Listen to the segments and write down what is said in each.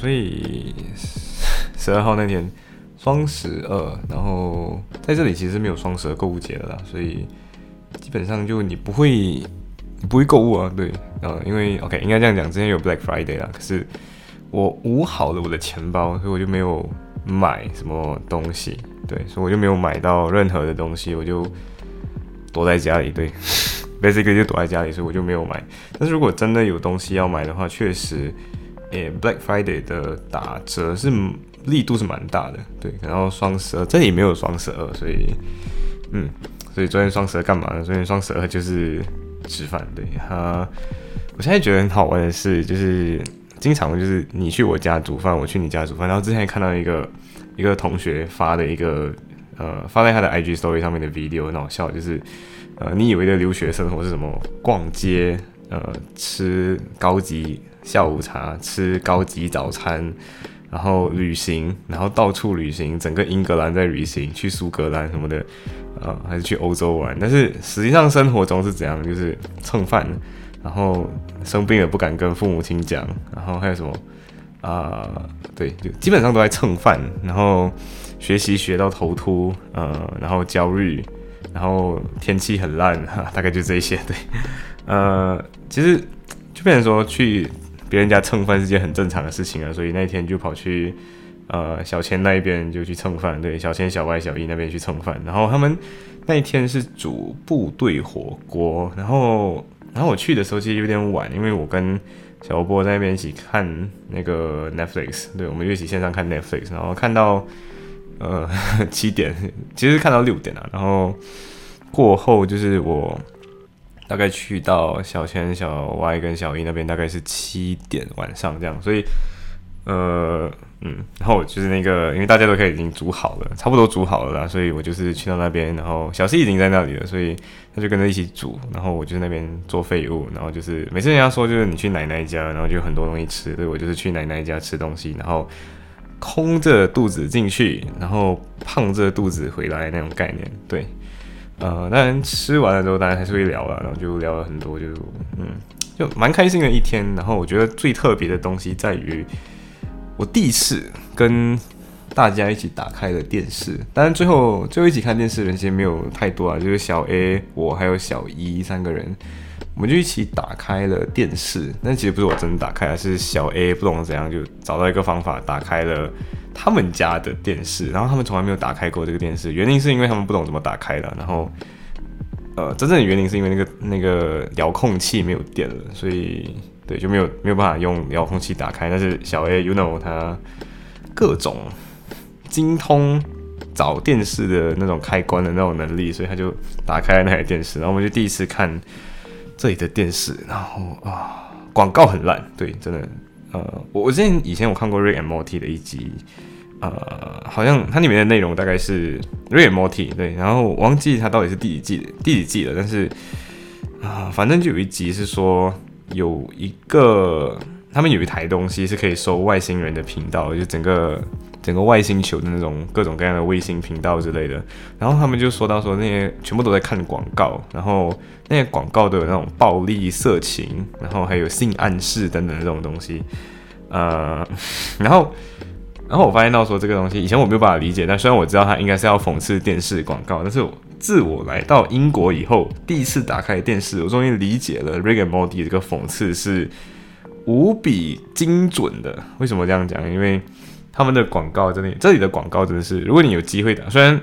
所以十二号那天双十二，然后在这里其实没有双十二购物节的啦，所以基本上就你不会不会购物啊，对，呃，因为 OK 应该这样讲，之前有 Black Friday 啦，可是我捂好了我的钱包，所以我就没有买什么东西，对，所以我就没有买到任何的东西，我就躲在家里，对，basically 就躲在家里，所以我就没有买。但是如果真的有东西要买的话，确实。诶，Black Friday 的打折是力度是蛮大的，对。然后双十二这里没有双十二，所以，嗯，所以昨天双十二干嘛呢？昨天双十二就是吃饭，对。哈，我现在觉得很好玩的是，就是经常就是你去我家煮饭，我去你家煮饭。然后之前看到一个一个同学发的一个呃发在他的 IG Story 上面的 video 很好笑，就是呃你以为的留学生活是什么？逛街，呃，吃高级。下午茶，吃高级早餐，然后旅行，然后到处旅行，整个英格兰在旅行，去苏格兰什么的，呃，还是去欧洲玩。但是实际上生活中是怎样？就是蹭饭，然后生病了不敢跟父母亲讲，然后还有什么啊？对，就基本上都在蹭饭，然后学习学到头秃，呃，然后焦虑，然后天气很烂，哈，大概就这些。对，呃，其实就变成说去。别人家蹭饭是件很正常的事情啊，所以那天就跑去，呃，小千那一边就去蹭饭，对，小千、小歪、小一那边去蹭饭。然后他们那一天是煮部队火锅，然后，然后我去的时候其实有点晚，因为我跟小波在那边一起看那个 Netflix，对，我们就一起线上看 Netflix，然后看到呃七点，其实看到六点了，然后过后就是我。大概去到小千、小 Y 跟小一那边，大概是七点晚上这样，所以，呃，嗯，然后就是那个，因为大家都可以已经煮好了，差不多煮好了啦，所以我就是去到那边，然后小 C 已经在那里了，所以他就跟着一起煮，然后我就那边做废物，然后就是每次人家说就是你去奶奶家，然后就很多东西吃，所以我就是去奶奶家吃东西，然后空着肚子进去，然后胖着肚子回来那种概念，对。呃，当然吃完了之后，当然还是会聊了，然后就聊了很多，就嗯，就蛮开心的一天。然后我觉得最特别的东西在于，我第一次跟大家一起打开了电视。当然最后最后一起看电视的人其实没有太多啊，就是小 A 我还有小一三个人，我们就一起打开了电视。但其实不是我真的打开，是小 A 不懂怎样就找到一个方法打开了。他们家的电视，然后他们从来没有打开过这个电视，原因是因为他们不懂怎么打开的。然后，呃，真正的原因是因为那个那个遥控器没有电了，所以对就没有没有办法用遥控器打开。但是小 A，you know，他各种精通找电视的那种开关的那种能力，所以他就打开了那台电视。然后我们就第一次看这里的电视，然后啊，广告很烂，对，真的。呃，我我之前以前我看过《Ray Morty》的一集，呃，好像它里面的内容大概是《Ray Morty，》对，然后我忘记它到底是第几季的第几季了，但是啊，反正就有一集是说有一个他们有一台东西是可以收外星人的频道，就整个。整个外星球的那种各种各样的卫星频道之类的，然后他们就说到说那些全部都在看广告，然后那些广告都有那种暴力、色情，然后还有性暗示等等这种东西，呃，然后然后我发现到说这个东西以前我没有办法理解，但虽然我知道它应该是要讽刺电视广告，但是自我来到英国以后，第一次打开电视，我终于理解了 Rick and Morty 这个讽刺是无比精准的。为什么这样讲？因为他们的广告真的，这里的广告真的是，如果你有机会的，虽然，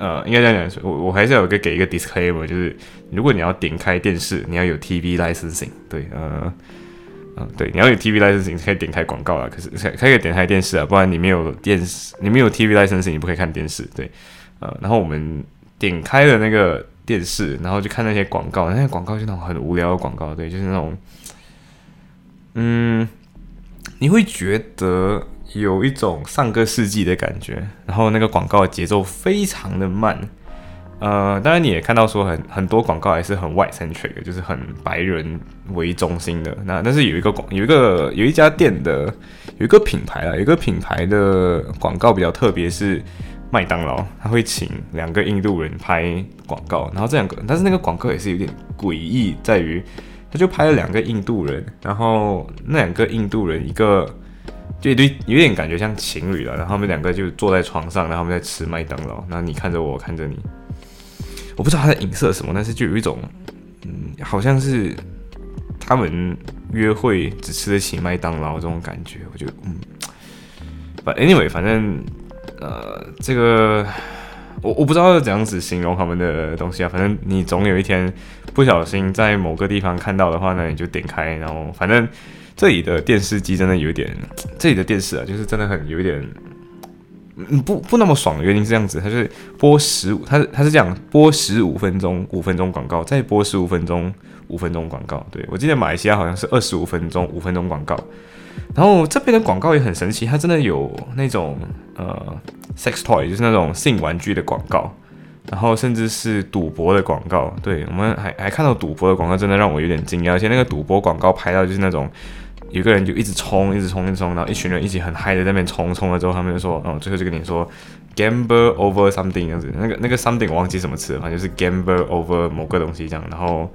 呃，应该这样讲，我我还是有个给一个 disclaimer，就是如果你要点开电视，你要有 TV licensing，对，呃，嗯，对，你要有 TV licensing 可以点开广告啊，可是可以点开电视啊，不然你没有电视，你没有 TV licensing，你不可以看电视，对，呃，然后我们点开了那个电视，然后就看那些广告，那些广告就那种很无聊的广告，对，就是那种，嗯。你会觉得有一种上个世纪的感觉，然后那个广告节奏非常的慢。呃，当然你也看到说很很多广告还是很 white centric，就是很白人为中心的。那但是有一个广有一个有一家店的有一个品牌啊，有一个品牌的广告比较特别，是麦当劳，他会请两个印度人拍广告，然后这两个，但是那个广告也是有点诡异，在于他就拍了两个印度人，然后那两个印度人一个就一对有点感觉像情侣了，然后他们两个就坐在床上，然后他们在吃麦当劳，然后你看着我，我看着你。我不知道他在影射什么，但是就有一种，嗯，好像是他们约会只吃得起麦当劳这种感觉。我就，嗯，But anyway，反正，呃，这个我我不知道要怎样子形容他们的东西啊。反正你总有一天不小心在某个地方看到的话呢，你就点开，然后反正这里的电视机真的有点，这里的电视啊，就是真的很有一点。嗯，不不那么爽的原因是这样子，它是播十五，它它是这样播十五分钟，五分钟广告，再播十五分钟，五分钟广告。对我记得马来西亚好像是二十五分钟，五分钟广告。然后这边的广告也很神奇，它真的有那种呃 sex toy，就是那种性玩具的广告，然后甚至是赌博的广告。对我们还还看到赌博的广告，真的让我有点惊讶，而且那个赌博广告拍到就是那种。有个人就一直冲，一直冲，一直冲，然后一群人一起很嗨的在那边冲，冲了之后他们就说，哦，最后就跟你说，gamble over something 这样子，那个那个 something 我忘记什么词了，反正就是 gamble over 某个东西这样。然后，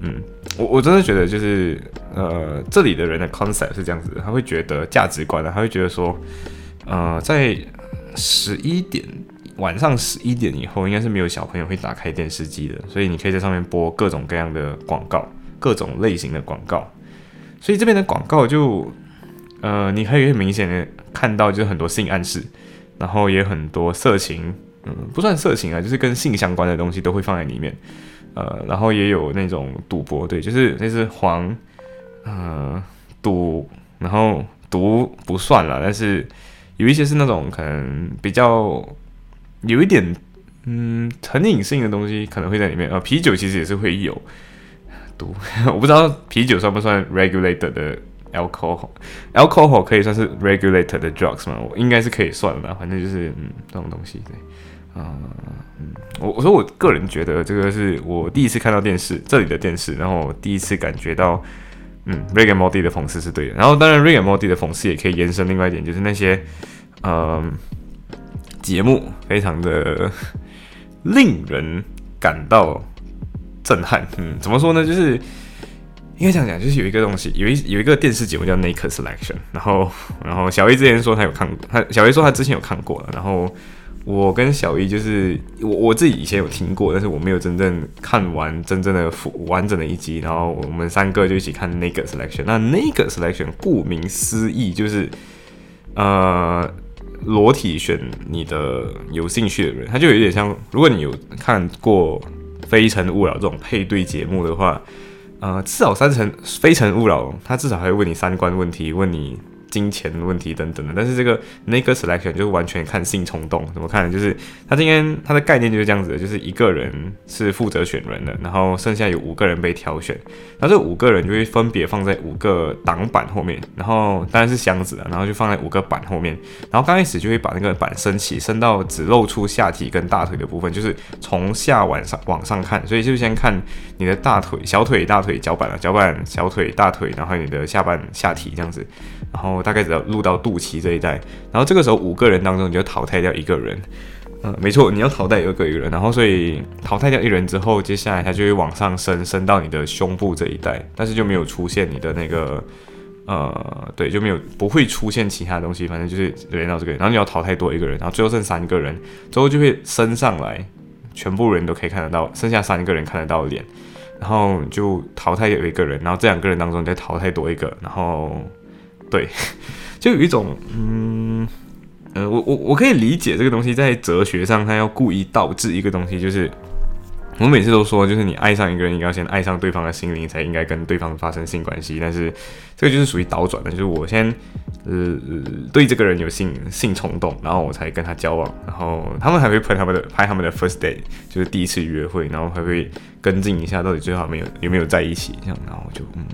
嗯，我我真的觉得就是，呃，这里的人的 concept 是这样子，他会觉得价值观呢，他会觉得说，呃，在十一点晚上十一点以后，应该是没有小朋友会打开电视机的，所以你可以在上面播各种各样的广告，各种类型的广告。所以这边的广告就，呃，你可以很明显的看到，就是很多性暗示，然后也很多色情，嗯，不算色情啊，就是跟性相关的东西都会放在里面，呃，然后也有那种赌博，对，就是那是黄，呃，赌，然后毒不算了，但是有一些是那种可能比较有一点，嗯，成瘾性的东西可能会在里面，呃，啤酒其实也是会有。毒，我不知道啤酒算不算 regulated 的 alcohol，alcohol 可以算是 regulated 的 drugs 吗？我应该是可以算的，反正就是嗯这种东西，对，啊嗯，我我说我个人觉得这个是我第一次看到电视这里的电视，然后我第一次感觉到，嗯，Rick and Morty 的讽刺是对的，然后当然 Rick and Morty 的讽刺也可以延伸另外一点，就是那些嗯节目非常的令人感到。震撼，嗯，怎么说呢？就是应该这样讲，就是有一个东西，有一有一个电视节目叫《Naked Selection》，然后，然后小 A 之前说他有看过，他小 A 说他之前有看过了，然后我跟小 A 就是我我自己以前有听过，但是我没有真正看完真正的完整的一集，然后我们三个就一起看《Naked Selection》。那《Naked Selection》顾名思义就是呃裸体选你的有兴趣的人，他就有点像，如果你有看过。《非诚勿扰》这种配对节目的话，呃，至少三成《非诚勿扰》，他至少还会问你三观问题，问你。金钱问题等等的，但是这个 naked selection 就完全看性冲动，怎么看？就是他今天他的概念就是这样子的，就是一个人是负责选人的，然后剩下有五个人被挑选，那这五个人就会分别放在五个挡板后面，然后当然是箱子的，然后就放在五个板后面，然后刚开始就会把那个板升起，升到只露出下体跟大腿的部分，就是从下往上往上看，所以就先看你的大腿、小腿、大腿、脚板啊，脚板、小腿、大腿，然后你的下半下体这样子，然后。我大概只要录到肚脐这一带，然后这个时候五个人当中你就淘汰掉一个人，嗯，没错，你要淘汰一个一个人，然后所以淘汰掉一人之后，接下来他就会往上升，升到你的胸部这一带，但是就没有出现你的那个，呃，对，就没有不会出现其他东西，反正就是连到这个，然后你要淘汰多一个人，然后最后剩三个人，最后就会升上来，全部人都可以看得到，剩下三个人看得到脸，然后就淘汰有一个人，然后这两个人当中你再淘汰多一个，然后。对，就有一种，嗯，呃，我我我可以理解这个东西在哲学上，它要故意导致一个东西，就是我们每次都说，就是你爱上一个人，应该先爱上对方的心灵，才应该跟对方发生性关系。但是这个就是属于倒转的，就是我先呃对这个人有性性冲动，然后我才跟他交往，然后他们还会拍他们的拍他们的 first day，就是第一次约会，然后还会跟进一下到底最好没有有没有在一起这样，然后就嗯。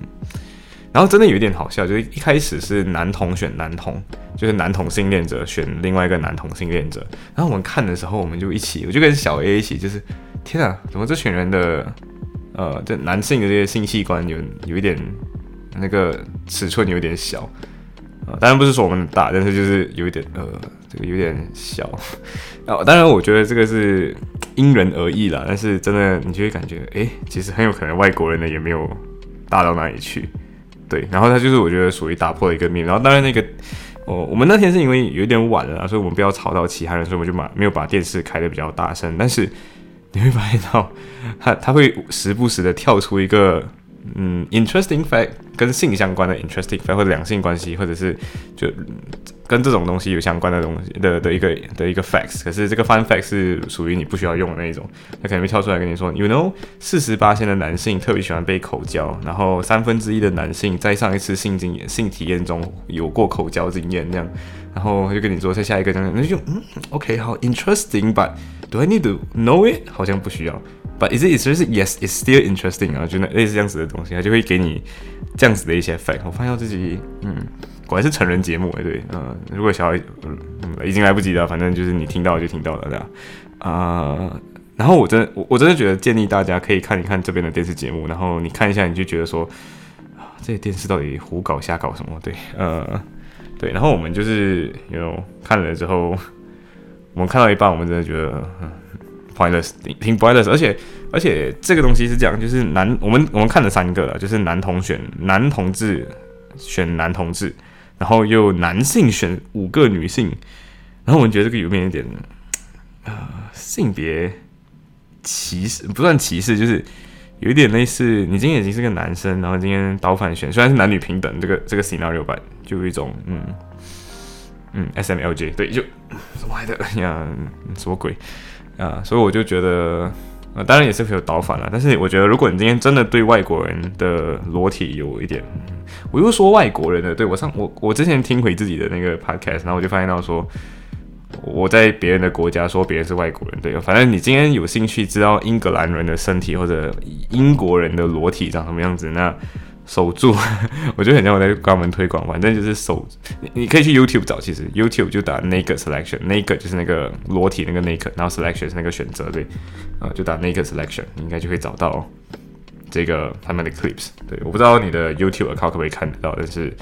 然后真的有一点好笑，就是一开始是男同选男同，就是男同性恋者选另外一个男同性恋者。然后我们看的时候，我们就一起，我就跟小 A 一起，就是天啊，怎么这群人的呃，这男性的这些性器官有有一点那个尺寸有点小啊？当然不是说我们大，但是就是有一点呃，这个有点小。啊，当然我觉得这个是因人而异啦。但是真的，你就会感觉，哎，其实很有可能外国人的也没有大到哪里去。对，然后他就是我觉得属于打破了一个面。然后当然那个，哦，我们那天是因为有点晚了，所以我们不要吵到其他人，所以我们就把没有把电视开的比较大声。但是你会发现到，他他会时不时的跳出一个。嗯，interesting fact 跟性相关的 interesting fact 或者两性关系，或者是就跟这种东西有相关的东西的的一个的一个 facts，可是这个 fun fact 是属于你不需要用的那一种，他可能会跳出来跟你说，you know，四十八线的男性特别喜欢被口交，然后三分之一的男性在上一次性经验、性体验中有过口交经验，这样，然后他就跟你说，在下一个这样，那就嗯，OK，好，interesting，but do I need to know it？好像不需要。But is it? Is it? Yes, it's still interesting 啊，就那类似这样子的东西，他就会给你这样子的一些反应。我发现自己，嗯，果然是成人节目哎，对，嗯，如果小孩，嗯，已经来不及了，反正就是你听到就听到了，对吧？啊，然后我真的，我我真的觉得建议大家可以看一看这边的电视节目，然后你看一下，你就觉得说，啊，这些电视到底胡搞瞎搞什么？对，呃，对，然后我们就是有看了之后，我们看到一半，我们真的觉得，嗯。pointless，挺 pointless，而且而且这个东西是这样，就是男我们我们看了三个了，就是男同选男同志选男同志，然后又男性选五个女性，然后我们觉得这个有点一点呃性别歧视，不算歧视，就是有一点类似，你今天已经是个男生，然后今天倒反选，虽然是男女平等，这个这个 scenario 版就有一种嗯嗯 S M L J 对就什么来的呀什么鬼？啊，所以我就觉得，呃，当然也是会有倒反了。但是我觉得，如果你今天真的对外国人的裸体有一点，我又说外国人的，对我上我我之前听回自己的那个 podcast，然后我就发现到说，我在别人的国家说别人是外国人，对，反正你今天有兴趣知道英格兰人的身体或者英国人的裸体长什么样子，那。守住，我觉得很像我在关门推广，反正就是守。你你可以去 YouTube 找，其实 YouTube 就打 naked selection，naked 就是那个裸体那个 naked，然后 selection 是那个选择对，啊，就打 naked selection，你应该就会找到这个他们的 clips。对，我不知道你的 YouTube account 可不可以看得到，但是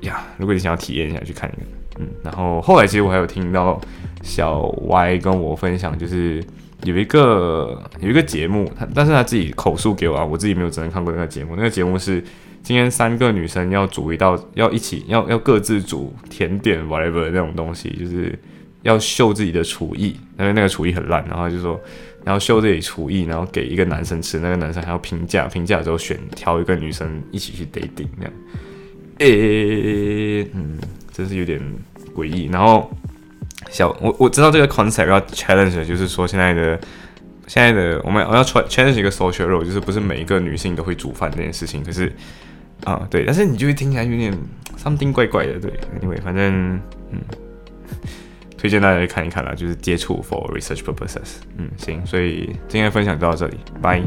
呀，如果你想要体验一下，去看一个。嗯，然后后来其实我还有听到小 Y 跟我分享，就是。有一个有一个节目，他但是他自己口述给我啊，我自己没有真正看过那个节目。那个节目是今天三个女生要煮一道，要一起要要各自煮甜点 whatever 那种东西，就是要秀自己的厨艺，因为那个厨艺很烂，然后就说然后秀自己厨艺，然后给一个男生吃，那个男生还要评价，评价之后选挑一个女生一起去 dating 那样。诶，嗯，真是有点诡异。然后。小我我知道这个 concept 要 challenge，就是说现在的现在的我们我要 challenge 一个 social role，就是不是每一个女性都会煮饭这件事情。可是啊，对，但是你就会听起来有点 something 怪怪的，对。因为反正嗯，推荐大家去看一看啦，就是接触 for research purposes。嗯，行，所以今天的分享就到这里，拜。